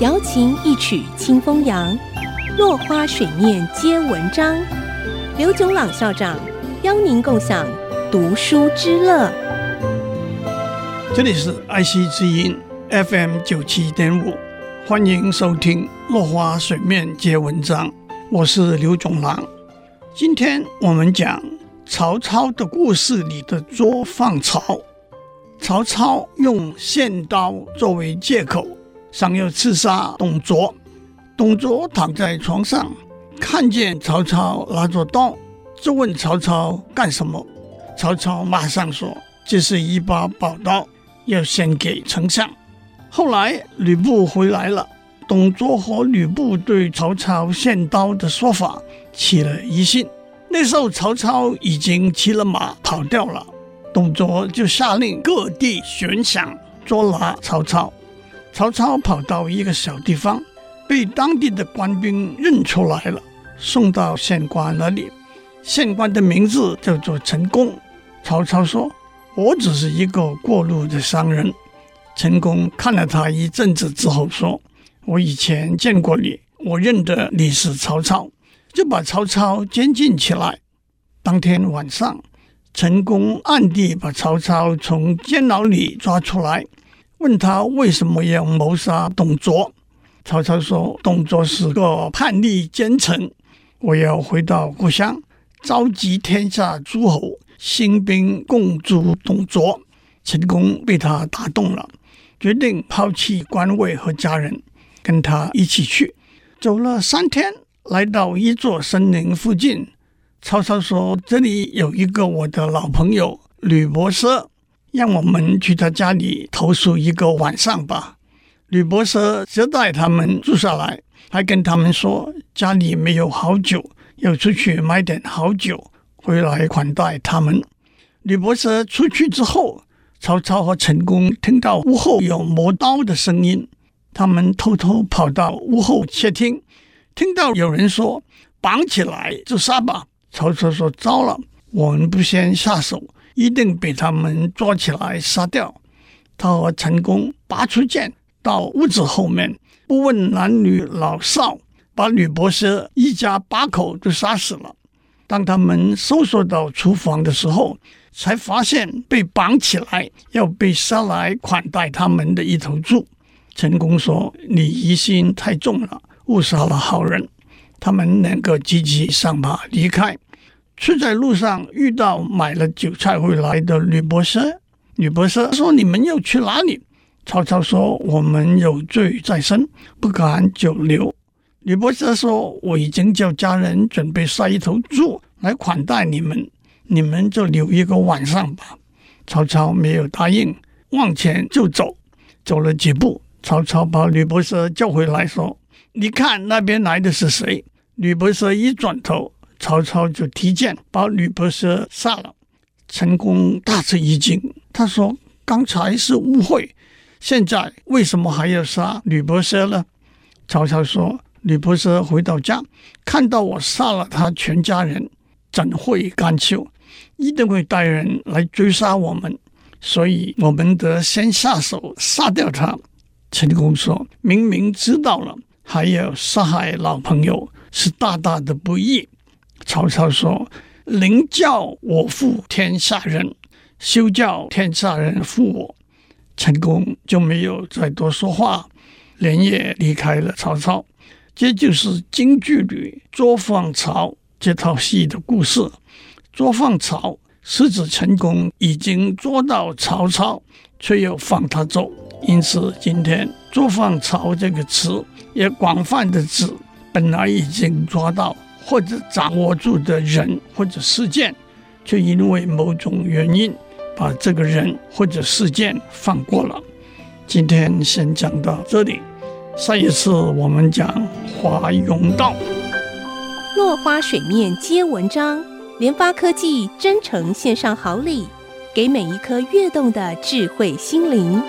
瑶琴一曲清风扬，落花水面皆文章。刘炯朗校长邀您共享读书之乐。这里是爱惜之音 FM 九七点五，欢迎收听《落花水面皆文章》，我是刘炯朗。今天我们讲曹操的故事里的捉放曹。曹操用献刀作为借口，想要刺杀董卓。董卓躺在床上，看见曹操拿着刀，就问曹操干什么。曹操马上说：“这是一把宝刀，要献给丞相。”后来吕布回来了，董卓和吕布对曹操献刀的说法起了疑心。那时候曹操已经骑了马跑掉了。董卓就下令各地悬赏捉拿曹操。曹操跑到一个小地方，被当地的官兵认出来了，送到县官那里。县官的名字叫做陈宫。曹操说：“我只是一个过路的商人。”陈宫看了他一阵子之后说：“我以前见过你，我认得你是曹操，就把曹操监禁起来。”当天晚上。陈宫暗地把曹操从监牢里抓出来，问他为什么要谋杀董卓。曹操说：“董卓是个叛逆奸臣，我要回到故乡，召集天下诸侯，兴兵共诛董卓。”陈宫被他打动了，决定抛弃官位和家人，跟他一起去。走了三天，来到一座森林附近。曹操说：“这里有一个我的老朋友吕伯奢，让我们去他家里投宿一个晚上吧。”吕伯奢接待他们住下来，还跟他们说家里没有好酒，要出去买点好酒回来款待他们。吕伯奢出去之后，曹操和陈宫听到屋后有磨刀的声音，他们偷偷跑到屋后窃听，听到有人说：“绑起来就杀吧。”曹操说：“糟了，我们不先下手，一定被他们抓起来杀掉。”他和陈宫拔出剑，到屋子后面，不问男女老少，把吕伯奢一家八口都杀死了。当他们搜索到厨房的时候，才发现被绑起来要被杀来款待他们的一头猪。陈宫说：“你疑心太重了，误杀了好人。”他们两个急急上马离开，却在路上遇到买了酒菜回来的吕伯奢。吕伯奢说：“你们要去哪里？”曹操说：“我们有罪在身，不敢久留。”吕伯奢说：“我已经叫家人准备杀一头猪来款待你们，你们就留一个晚上吧。”曹操没有答应，往前就走。走了几步，曹操把吕伯奢叫回来说。你看那边来的是谁？吕伯奢一转头，曹操就提剑把吕伯奢杀了。陈宫大吃一惊，他说：“刚才是误会，现在为什么还要杀？吕伯奢呢？”曹操说：“吕伯奢回到家，看到我杀了他全家人，怎会甘休？一定会带人来追杀我们，所以我们得先下手杀掉他。”陈宫说：“明明知道了。”还要杀害老朋友，是大大的不义。曹操说：“宁教我负天下人，休教天下人负我。”陈宫就没有再多说话，连夜离开了曹操。这就是京剧里捉放曹这套戏的故事。捉放曹是指陈宫已经捉到曹操，却又放他走。因此，今天“捉放曹”这个词也广泛的指本来已经抓到或者掌握住的人或者事件，却因为某种原因把这个人或者事件放过了。今天先讲到这里，下一次我们讲华容道。落花水面皆文章，联发科技真诚献上好礼，给每一颗跃动的智慧心灵。